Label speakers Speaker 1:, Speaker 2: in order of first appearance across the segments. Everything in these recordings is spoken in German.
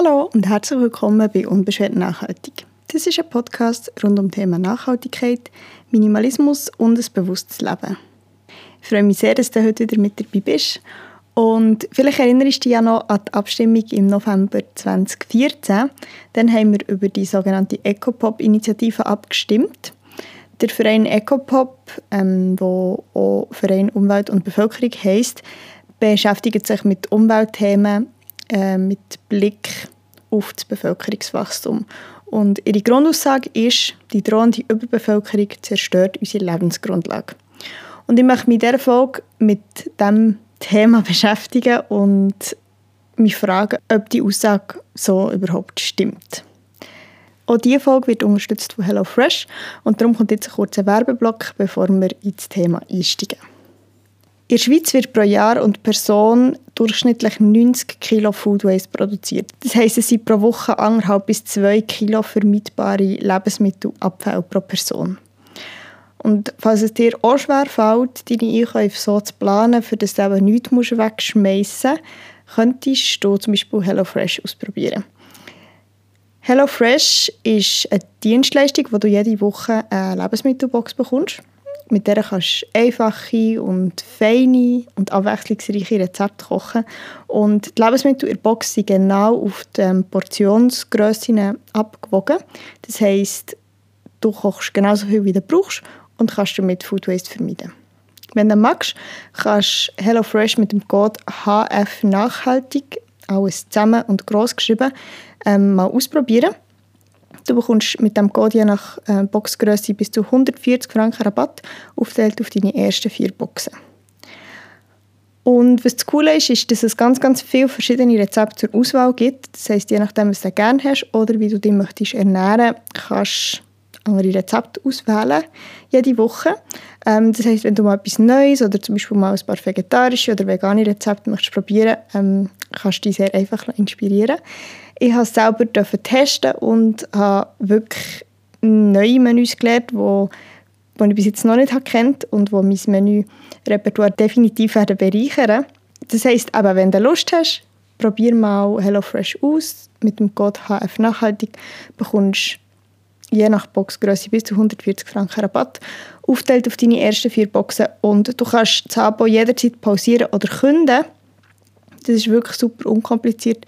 Speaker 1: Hallo und herzlich willkommen bei Unbeschwert Nachhaltig. Das ist ein Podcast rund um Thema Nachhaltigkeit, Minimalismus und ein bewusstes Leben. Ich freue mich sehr, dass du heute wieder mit dabei bist. Und vielleicht erinnerst du dich ja noch an die Abstimmung im November 2014. Dann haben wir über die sogenannte Ecopop-Initiative abgestimmt. Der Verein Ecopop, ähm, wo auch Verein Umwelt und Bevölkerung heisst, beschäftigt sich mit Umweltthemen äh, mit Blick auf das Bevölkerungswachstum. Und ihre Grundaussage ist, die drohende Überbevölkerung zerstört unsere Lebensgrundlage. Und ich möchte mich in dieser Folge mit diesem Thema beschäftigen und mich fragen, ob die Aussage so überhaupt stimmt. Auch diese Folge wird unterstützt von HelloFresh und darum kommt jetzt ein kurzer Werbeblock, bevor wir ins Thema einsteigen. In der Schweiz wird pro Jahr und Person durchschnittlich 90 Kilo Food Waste produziert. Das heisst, es sind pro Woche anderthalb bis zwei Kilo vermeidbare Lebensmittelabfälle pro Person. Und falls es dir auch schwer fällt, deine Einkäufe so zu planen, für das du eben nichts wegschmeißen musst, könntest du zum Beispiel HelloFresh ausprobieren. HelloFresh ist eine Dienstleistung, wo du jede Woche eine Lebensmittelbox bekommst. Mit der kannst du einfache und feine und abwechslungsreiche Rezepte kochen. Und die Lebensmittel in der Box sind genau auf die Portionsgrössen abgewogen. Das heisst, du kochst genauso viel, wie du brauchst und kannst damit Food Waste vermeiden. Wenn du magst, kannst du HelloFresh mit dem Code HF Nachhaltig, alles zusammen und groß geschrieben, ähm, mal ausprobieren. Du bekommst mit dem Code je nach äh, Boxgröße bis zu 140 Franken Rabatt, aufgeteilt auf deine ersten vier Boxen. Und was das Coole ist, ist, dass es ganz, ganz viele verschiedene Rezepte zur Auswahl gibt. Das heisst, je nachdem, was du gerne hast oder wie du dich möchtest ernähren, kannst andere Rezepte auswählen, jede Woche. Ähm, das heisst, wenn du mal etwas Neues oder zum Beispiel mal ein paar vegetarische oder vegane Rezepte möchtest probieren, ähm, kannst du dich sehr einfach inspirieren. Ich habe es selber testen und habe wirklich neue Menüs gelernt, die die ich bis jetzt noch nicht kennt und wo mein Menü-Repertoire definitiv werden bereichern Das heisst, aber wenn du Lust hast, probier mal HelloFresh aus. Mit dem Code HF Nachhaltig bekommst du je nach Boxgröße bis zu 140 Franken Rabatt, aufteilt auf deine ersten vier Boxen und du kannst das Abo jederzeit pausieren oder künden. Das ist wirklich super unkompliziert.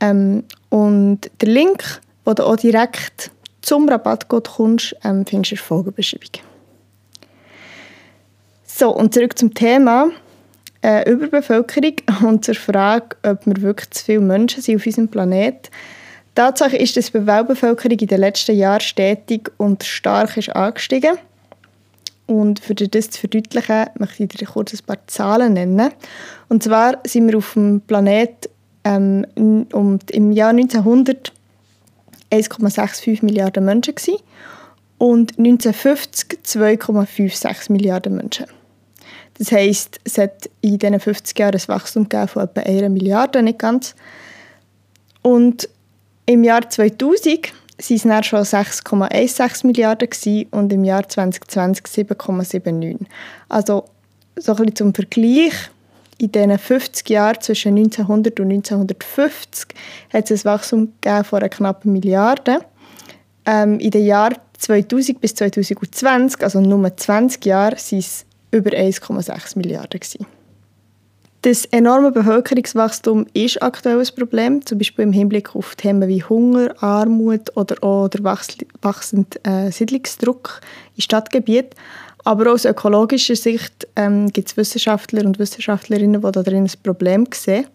Speaker 1: Ähm, und der Link, wo du auch direkt zum Rabattcode kommst, ähm, findest du in der Folgebeschreibung. So, und zurück zum Thema äh, Überbevölkerung und zur Frage, ob wir wirklich zu viele Menschen sind auf unserem Planeten. Tatsache ist, dass die Weltbevölkerung in den letzten Jahren stetig und stark ist angestiegen. Und für das zu verdeutlichen, möchte ich dir kurz ein paar Zahlen nennen. Und zwar sind wir auf dem Planeten ähm, um, im Jahr 1900 1,65 Milliarden Menschen gewesen und 1950 2,56 Milliarden Menschen. Das heisst, es hat in diesen 50 Jahren ein Wachstum von etwa 1 Milliarde, nicht ganz. Und im Jahr 2000 waren es dann schon 6,16 Milliarden gewesen und im Jahr 2020 7,79. Also so ein bisschen zum Vergleich, in diesen 50 Jahren zwischen 1900 und 1950 hat es ein Wachstum von einer knappen Milliarde. Ähm, in den Jahren 2000 bis 2020, also nur 20 Jahre, waren es über 1,6 Milliarden. Gewesen. Das enorme Bevölkerungswachstum ist aktuell ein Problem, zum Beispiel im Hinblick auf Themen wie Hunger, Armut oder auch der wachsende äh, Siedlungsdruck in Stadtgebieten. Aber aus ökologischer Sicht ähm, gibt es Wissenschaftler und Wissenschaftlerinnen, die darin ein Problem sehen.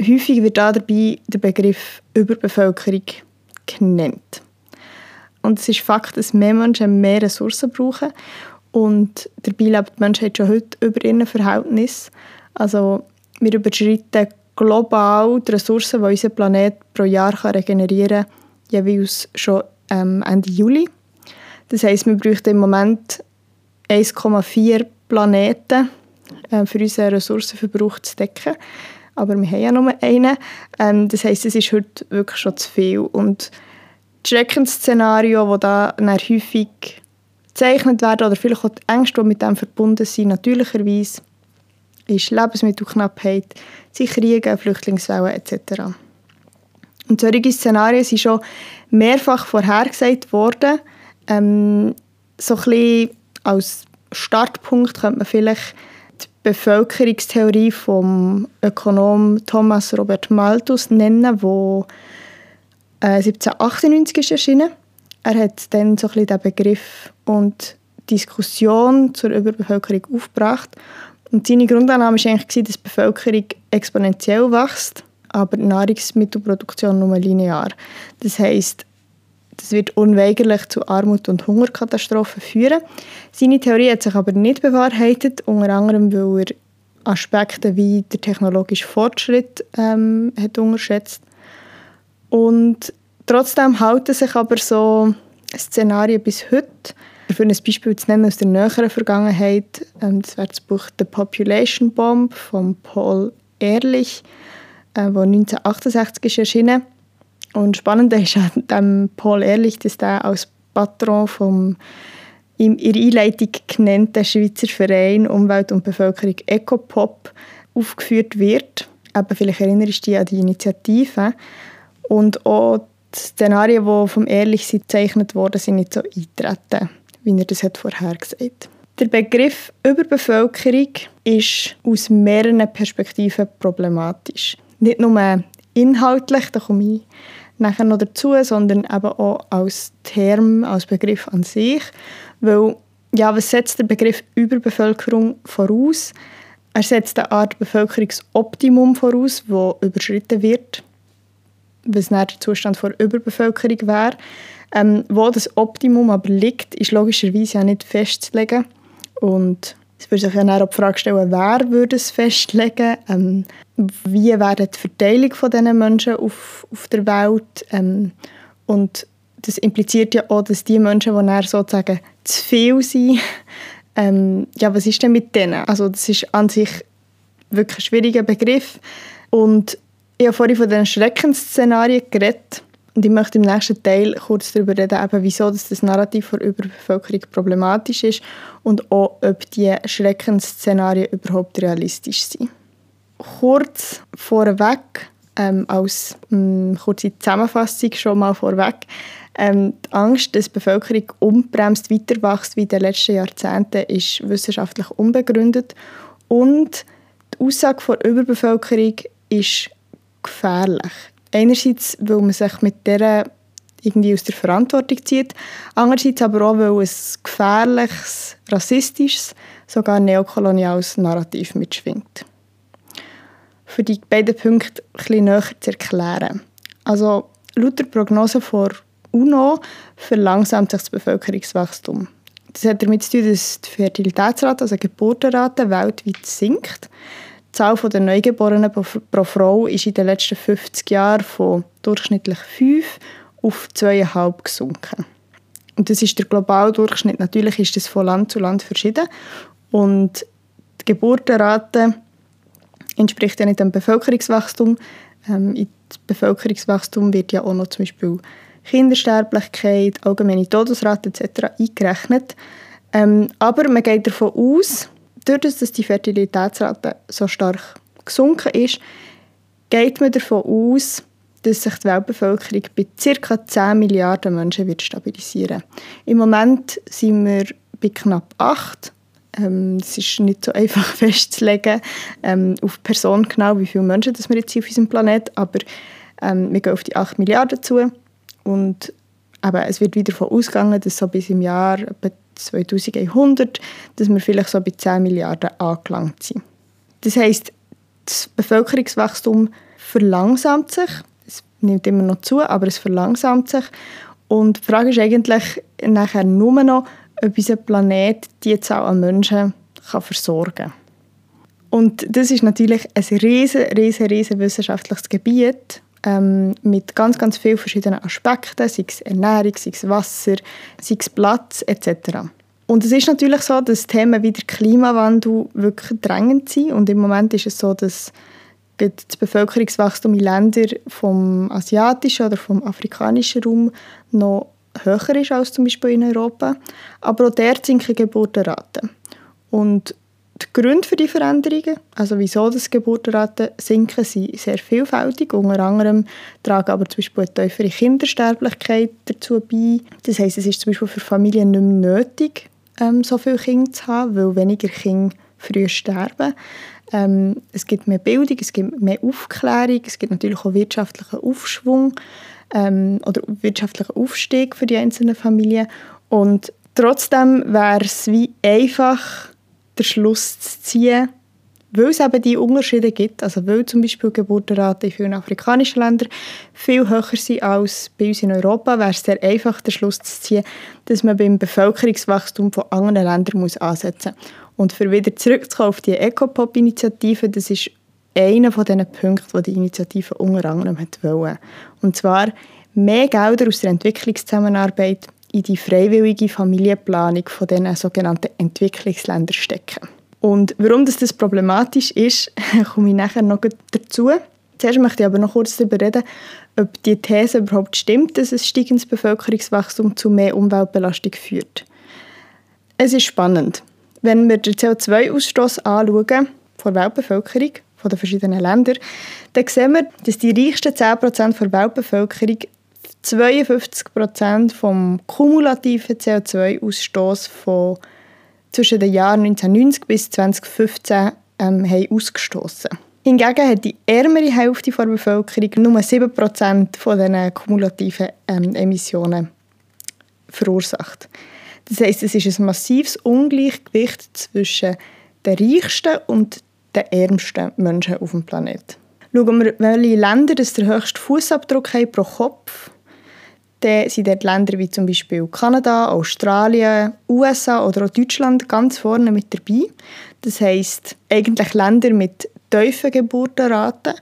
Speaker 1: Häufig wird dabei der Begriff Überbevölkerung genannt. Und es ist Fakt, dass mehr Menschen mehr Ressourcen brauchen und dabei lebt die Menschheit schon heute über ihren Verhältnis. Also wir überschreiten global die Ressourcen, die unser Planet pro Jahr kann regenerieren kann, jeweils schon ähm, Ende Juli. Das heisst, wir bräuchten im Moment 1,4 Planeten äh, für unseren Ressourcenverbrauch zu decken. Aber wir haben ja nur einen. Ähm, das heisst, es ist heute wirklich schon zu viel. Und das Schreckensszenario, das da häufig gezeichnet werden oder vielleicht auch die Ängste, die mit dem verbunden sind, natürlicherweise, ist Lebensmittelknappheit, sind Kriege, Flüchtlingswellen etc. Und solche Szenarien sind schon mehrfach vorhergesagt worden. Ähm, so ein bisschen als Startpunkt könnte man vielleicht die Bevölkerungstheorie vom Ökonom Thomas Robert Malthus nennen, wo äh, 1798 ist erschienen. Er hat dann so ein den Begriff und Diskussion zur Überbevölkerung aufgebracht. Und seine Grundannahme war eigentlich, dass die Bevölkerung exponentiell wächst, aber die Nahrungsmittelproduktion nur linear. Das heißt, das wird unweigerlich zu Armut und Hungerkatastrophen führen. Seine Theorie hat sich aber nicht bewahrheitet, unter anderem, weil er Aspekte wie der technologische Fortschritt ähm, hat unterschätzt. Und trotzdem halten sich aber so Szenarien bis heute. Für ein Beispiel zu nennen aus der näheren Vergangenheit, ähm, das wäre das Buch «The Population Bomb» von Paul Ehrlich, äh, 1968 ist erschienen und spannend ist an Paul Ehrlich, dass er als Patron vom in ihrer Einleitung genannten Schweizer Verein Umwelt und Bevölkerung Ecopop aufgeführt wird. Aber vielleicht erinnerst du dich an die Initiative. Und auch die Szenarien, die vom Ehrlich gezeichnet wurden, sind nicht so eingetreten, wie er das hat vorher gesagt hat. Der Begriff Überbevölkerung ist aus mehreren Perspektiven problematisch. Nicht nur inhaltlich, da komme ich nachher noch dazu, sondern eben auch als Term, als Begriff an sich. Weil, ja, was setzt der Begriff Überbevölkerung voraus? Er setzt eine Art Bevölkerungsoptimum voraus, das überschritten wird, was dann der Zustand vor Überbevölkerung wäre. Ähm, wo das Optimum aber liegt, ist logischerweise ja nicht festzulegen. Und es würde sich ja auch die Frage stellen, wer würde es festlegen? Ähm, wie wäre die Verteilung von diesen Menschen auf, auf der Welt? Ähm, und das impliziert ja auch, dass die Menschen, die dann sozusagen zu viel sind, ähm, ja, was ist denn mit denen? Also das ist an sich wirklich ein schwieriger Begriff. Und ich habe vorhin von den Schreckensszenarien geredet. Und ich möchte im nächsten Teil kurz darüber reden, eben, wieso das Narrativ von Überbevölkerung problematisch ist und auch, ob die Schreckensszenarien überhaupt realistisch sind. Kurz vorweg, ähm, als ähm, kurze Zusammenfassung schon mal vorweg, ähm, die Angst, dass die Bevölkerung unbremst weiter wächst wie in den letzten Jahrzehnten, ist wissenschaftlich unbegründet und die Aussage von Überbevölkerung ist gefährlich. Einerseits, weil man sich mit der irgendwie aus der Verantwortung zieht, andererseits aber auch, weil ein gefährliches, rassistisches, sogar neokoloniales Narrativ mitschwingt. Für die beiden Punkte etwas näher zu erklären. Also, laut der Prognose von UNO verlangsamt sich das Bevölkerungswachstum. Das hat damit zu tun, dass die Fertilitätsrate, also die Geburtenrate, weltweit sinkt. Zahl der Neugeborenen pro Frau ist in den letzten 50 Jahren von durchschnittlich 5 auf 2,5 gesunken. Und das ist der globale Durchschnitt. Natürlich ist das von Land zu Land verschieden. Und die Geburtenrate entspricht ja nicht dem Bevölkerungswachstum. Ähm, in das Bevölkerungswachstum wird ja auch noch zum Beispiel Kindersterblichkeit, allgemeine Todesrate etc. eingerechnet. Ähm, aber man geht davon aus, dadurch, dass die Fertilitätsrate so stark gesunken ist, geht man davon aus, dass sich die Weltbevölkerung bei ca. 10 Milliarden Menschen wird stabilisieren Im Moment sind wir bei knapp 8. Ähm, es ist nicht so einfach festzulegen ähm, auf Person genau, wie viele Menschen das wir jetzt auf unserem Planeten aber ähm, wir gehen auf die 8 Milliarden zu und aber es wird wieder davon ausgegangen, dass so bis im Jahr 2100, dass wir vielleicht so bei 10 Milliarden angelangt sind. Das heißt, das Bevölkerungswachstum verlangsamt sich. Es nimmt immer noch zu, aber es verlangsamt sich. Und die Frage ist eigentlich nachher nur noch, ob unser Planet die Zahl an Menschen kann versorgen kann. Und das ist natürlich ein riesen, riesen, riesen wissenschaftliches Gebiet ähm, mit ganz, ganz vielen verschiedenen Aspekten, sei es Ernährung, sei es Wasser, sei es Platz etc. Und es ist natürlich so, dass Themen wie der Klimawandel wirklich drängend sind. Und im Moment ist es so, dass das Bevölkerungswachstum in Ländern vom asiatischen oder vom afrikanischen Raum noch höher ist als zum Beispiel in Europa. Aber auch dort sinken Geburtenraten. Und die Gründe für die Veränderungen, also wieso das Geburtenraten sinken, sind sehr vielfältig. Unter anderem tragen aber zum Beispiel eine tiefere Kindersterblichkeit dazu bei. Das heisst, es ist zum Beispiel für Familien nicht mehr nötig, ähm, so viele Kinder zu haben, weil weniger Kinder früh sterben. Ähm, es gibt mehr Bildung, es gibt mehr Aufklärung, es gibt natürlich auch wirtschaftlichen Aufschwung ähm, oder wirtschaftlichen Aufstieg für die einzelnen Familien. Und trotzdem wäre es wie einfach, den Schluss zu ziehen, weil es eben diese Unterschiede gibt, also weil zum Beispiel Geburtenraten in vielen afrikanischen Ländern viel höher sind als bei uns in Europa, wäre es sehr einfach, den Schluss zu ziehen, dass man beim Bevölkerungswachstum von anderen Ländern muss ansetzen muss. Und für wieder zurückzukommen auf die Ecopop-Initiative, das ist einer von diesen Punkten, die die Initiative unter anderem wollte. Und zwar mehr Gelder aus der Entwicklungszusammenarbeit in die freiwillige Familienplanung von diesen sogenannten Entwicklungsländern stecken. Und warum das, das problematisch ist, komme ich nachher noch dazu. Zuerst möchte ich aber noch kurz darüber reden, ob die These überhaupt stimmt, dass ein steigendes Bevölkerungswachstum zu mehr Umweltbelastung führt. Es ist spannend. Wenn wir den CO2-Ausstoß anschauen von der Weltbevölkerung, von den verschiedenen Ländern, dann sehen wir, dass die reichsten 10% der Weltbevölkerung 52% vom kumulativen CO2-Ausstoß von zwischen den Jahren 1990 bis 2015 ähm, haben ausgestoßen. Hingegen hat die ärmere Hälfte der Bevölkerung nur 7% von diesen kumulativen ähm, Emissionen verursacht. Das heisst, es ist ein massives Ungleichgewicht zwischen den reichsten und den ärmsten Menschen auf dem Planeten. Schauen wir, welche Länder das den höchsten Fußabdruck haben pro Kopf, dann sind dort Länder wie zum Beispiel Kanada, Australien, USA oder auch Deutschland ganz vorne mit dabei. Das heisst, eigentlich Länder mit tiefen Geburtenraten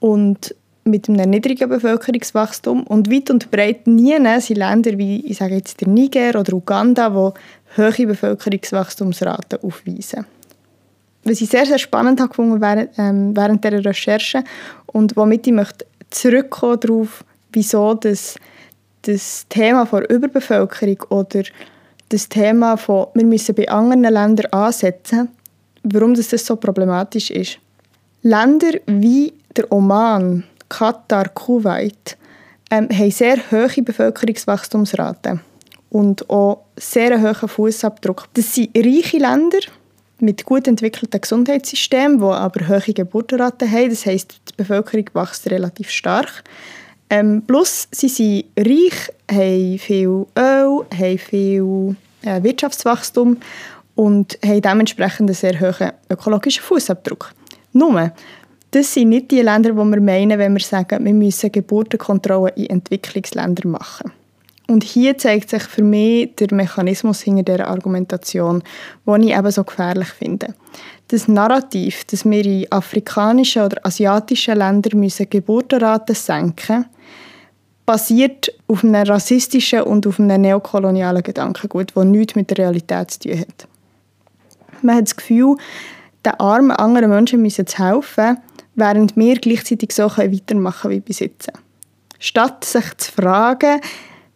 Speaker 1: und mit einem niedrigen Bevölkerungswachstum und weit und breit nie sind Länder wie ich sage jetzt der Niger oder Uganda, die hohe Bevölkerungswachstumsraten aufweisen. Was ich sehr, sehr spannend habe gefunden während, ähm, während dieser Recherche und womit ich möchte zurückkommen darauf, wieso das das Thema von Überbevölkerung oder das Thema von, wir müssen bei anderen Ländern ansetzen, warum das, das so problematisch ist. Länder wie der Oman, Katar, Kuwait ähm, haben sehr hohe Bevölkerungswachstumsraten und auch sehr hohen Fußabdruck. Das sind reiche Länder mit gut entwickelten Gesundheitssystemen, die aber hohe Geburtenraten haben. Das heißt, die Bevölkerung wächst relativ stark. Ähm, plus, sie sind reich, haben viel Öl, haben viel äh, Wirtschaftswachstum und haben dementsprechend einen sehr hohen ökologischen Fußabdruck. Nur, das sind nicht die Länder, die wir meinen, wenn wir sagen, wir müssen Geburtenkontrollen in Entwicklungsländern machen. Und hier zeigt sich für mich der Mechanismus hinter dieser Argumentation, den ich eben so gefährlich finde. Das Narrativ, dass wir in afrikanischen oder asiatischen Ländern Geburtenraten senken müssen, basiert auf einem rassistischen und auf einem neokolonialen Gedankengut, das nichts mit der Realität zu tun hat. Man hat das Gefühl, den armen anderen Menschen müssen zu helfen, während wir gleichzeitig so weitermachen wie bis jetzt. Statt sich zu fragen,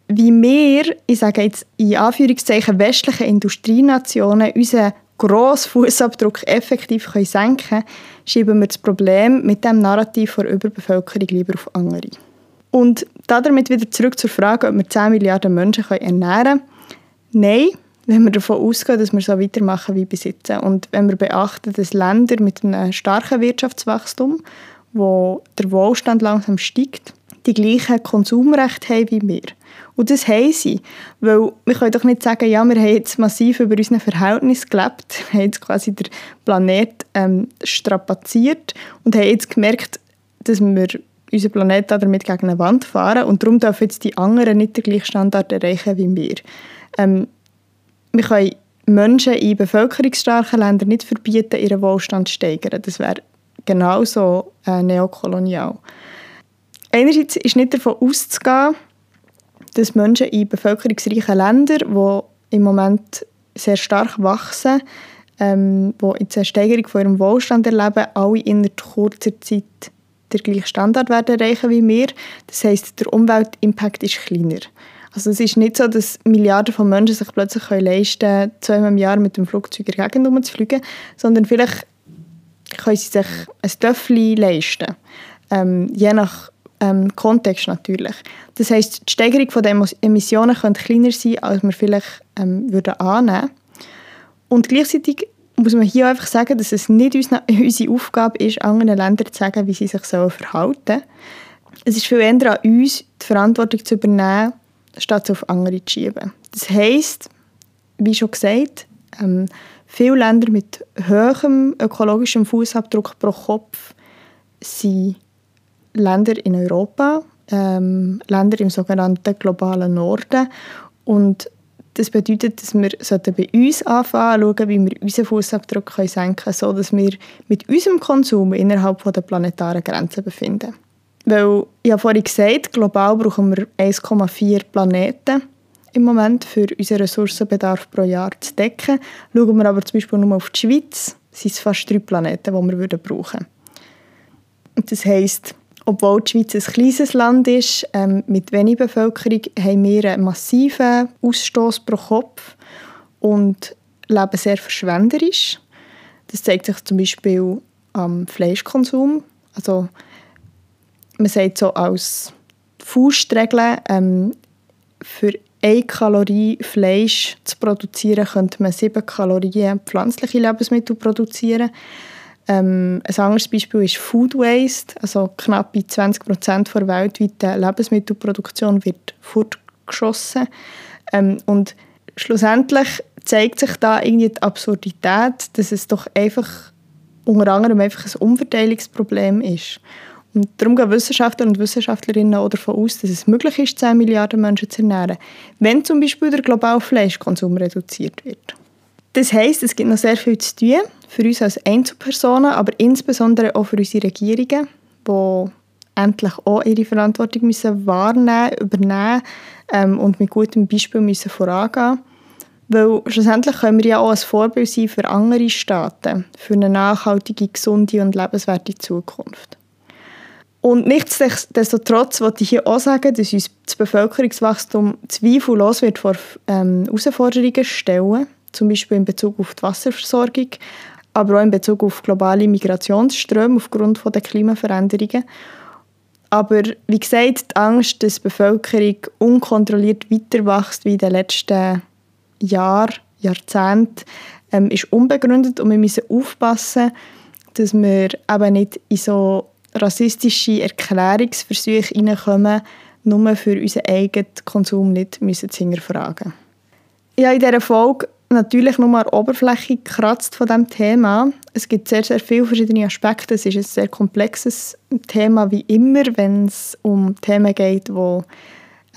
Speaker 1: wie wir, ich sage jetzt in Anführungszeichen westlichen Industrienationen, unseren grossen Fußabdruck effektiv senken können, schieben wir das Problem mit dem Narrativ der Überbevölkerung lieber auf andere. Und damit wieder zurück zur Frage, ob wir 10 Milliarden Menschen ernähren können. Nein, wenn wir davon ausgehen, dass wir so weitermachen wie bis jetzt. Und wenn wir beachten, dass Länder mit einem starken Wirtschaftswachstum, wo der Wohlstand langsam steigt, die gleichen Konsumrechte haben wie wir. Und das haben sie. Weil wir können doch nicht sagen, ja, wir haben jetzt massiv über unsere Verhältnisse gelebt, haben jetzt quasi den Planet ähm, strapaziert und haben jetzt gemerkt, dass wir unser Planet damit gegen eine Wand fahren und darum dürfen jetzt die anderen nicht den gleichen Standard erreichen wie wir. Ähm, wir können Menschen in bevölkerungsstarken Ländern nicht verbieten, ihren Wohlstand zu steigern. Das wäre genauso äh, neokolonial. Einerseits ist nicht davon auszugehen, dass Menschen in bevölkerungsreichen Ländern, die im Moment sehr stark wachsen, ähm, die jetzt eine Steigerung von ihrem Wohlstand erleben, alle in kurzer Zeit den gleichen Standard werden erreichen wie wir. Das heißt, der Umweltimpact ist kleiner. Also es ist nicht so, dass Milliarden von Menschen sich plötzlich können leisten zweimal im Jahr mit dem Flugzeug in der Gegend umzufliegen, sondern vielleicht können sie sich ein Töffel leisten. Ähm, je nach ähm, Kontext natürlich. Das heißt, die Steigerung der Emissionen könnte kleiner sein, als wir vielleicht ähm, würden annehmen Und gleichzeitig muss man hier einfach sagen, dass es nicht unsere Aufgabe ist, anderen Ländern zu sagen, wie sie sich verhalten sollen. Es ist viel eher an uns, die Verantwortung zu übernehmen, statt auf andere zu schieben. Das heisst, wie schon gesagt, ähm, viele Länder mit hohem ökologischem Fußabdruck pro Kopf sind Länder in Europa, ähm, Länder im sogenannten globalen Norden. Und das bedeutet, dass wir bei uns anfangen schauen, wie wir unseren Fußabdruck senken können, sodass wir mit unserem Konsum innerhalb der planetaren Grenzen befinden. Weil, ich habe vorhin gesagt, global brauchen wir 1,4 Planeten im Moment für unseren Ressourcenbedarf pro Jahr zu decken. Schauen wir aber zum Beispiel nur auf die Schweiz, sind es fast drei Planeten, die wir brauchen würden. Das heisst, obwohl die Schweiz ein kleines Land ist, ähm, mit wenig Bevölkerung, haben wir einen massiven Ausstoß pro Kopf und leben sehr verschwenderisch. Das zeigt sich zum Beispiel am Fleischkonsum. Also man sagt so als Faustregel, ähm, für eine Kalorie Fleisch zu produzieren, könnte man sieben Kalorien pflanzliche Lebensmittel produzieren. Ähm, ein anderes Beispiel ist Food Waste. Also knapp 20 Prozent der weltweiten Lebensmittelproduktion wird fortgeschossen. Ähm, und schlussendlich zeigt sich da irgendwie die Absurdität, dass es doch einfach unter anderem einfach ein Umverteilungsproblem ist. Und darum gehen Wissenschaftler und Wissenschaftlerinnen auch davon aus, dass es möglich ist, 10 Milliarden Menschen zu ernähren, wenn zum Beispiel der globale Fleischkonsum reduziert wird. Das heisst, es gibt noch sehr viel zu tun für uns als Einzelpersonen, aber insbesondere auch für unsere Regierungen, die endlich auch ihre Verantwortung müssen wahrnehmen, übernehmen ähm, und mit gutem Beispiel müssen vorangehen Weil schlussendlich können wir ja auch ein Vorbild sein für andere Staaten, für eine nachhaltige, gesunde und lebenswerte Zukunft. Und nichtsdestotrotz wollte ich hier auch sagen, dass uns das Bevölkerungswachstum zweifellos wird vor ähm, Herausforderungen stellen, zum Beispiel in Bezug auf die Wasserversorgung, aber auch in Bezug auf globale Migrationsströme aufgrund der Klimaveränderungen. Aber wie gesagt, die Angst, dass die Bevölkerung unkontrolliert weiter wächst wie in den letzten Jahren, Jahrzehnten, ähm, ist unbegründet und wir müssen aufpassen, dass wir eben nicht in so rassistische Erklärungsversuche reinkommen, nur für unseren eigenen Konsum nicht müssen zu hinterfragen. Ich in dieser Folge natürlich nur mal Oberfläche gekratzt von diesem Thema. Es gibt sehr, sehr viele verschiedene Aspekte. Es ist ein sehr komplexes Thema, wie immer, wenn es um Themen geht, wo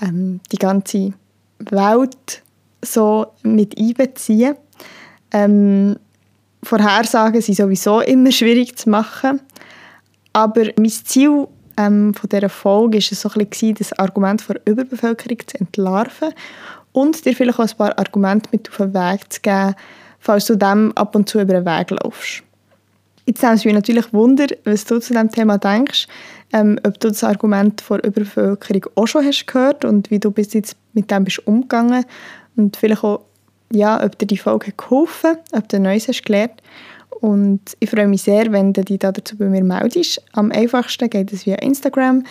Speaker 1: ähm, die ganze Welt so mit einbeziehen. Ähm, Vorhersagen sind sowieso immer schwierig zu machen. Aber mein Ziel ähm, von dieser Folge war so ein bisschen, das Argument der Überbevölkerung zu entlarven und dir vielleicht auch ein paar Argumente mit auf den Weg zu geben, falls du dem ab und zu über den Weg laufst. Jetzt nimmt es mich natürlich Wunder, was du zu diesem Thema denkst, ähm, ob du das Argument der Überbevölkerung auch schon hast gehört und wie du bis jetzt mit dem bist umgegangen und vielleicht auch, ja, ob dir die Folge geholfen hat, ob du Neues hast gelernt und ich freue mich sehr, wenn du dich dazu bei mir meldest. Am einfachsten geht es via Instagram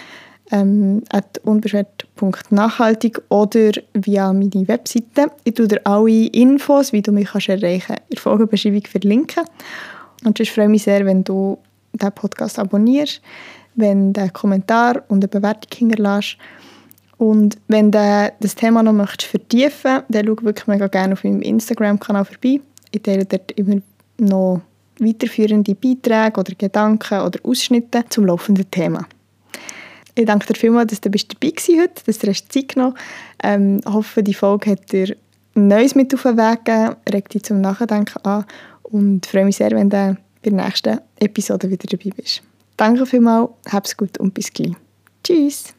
Speaker 1: ähm, unbeschwert.nachhaltig oder via meine Webseite. Ich tue dir alle Infos, wie du mich erreichen kannst, in der Folgenbeschreibung verlinken. Und ich freue mich sehr, wenn du diesen Podcast abonnierst, wenn du einen Kommentar und eine Bewertung hinterlässt. Und wenn du das Thema noch möchtest vertiefen möchtest, dann schau wirklich mega gerne auf meinem Instagram-Kanal vorbei. Ich teile dort immer noch weiterführende Beiträge oder Gedanken oder Ausschnitte zum laufenden Thema. Ich danke dir vielmals, dass du dabei warst heute, dass du hast Zeit genommen ähm, Ich hoffe, die Folge hat dir Neues mit auf den Weg gegeben, regt dich zum Nachdenken an und freue mich sehr, wenn du bei der nächsten Episode wieder dabei bist. Danke vielmals, hab's gut und bis gleich. Tschüss!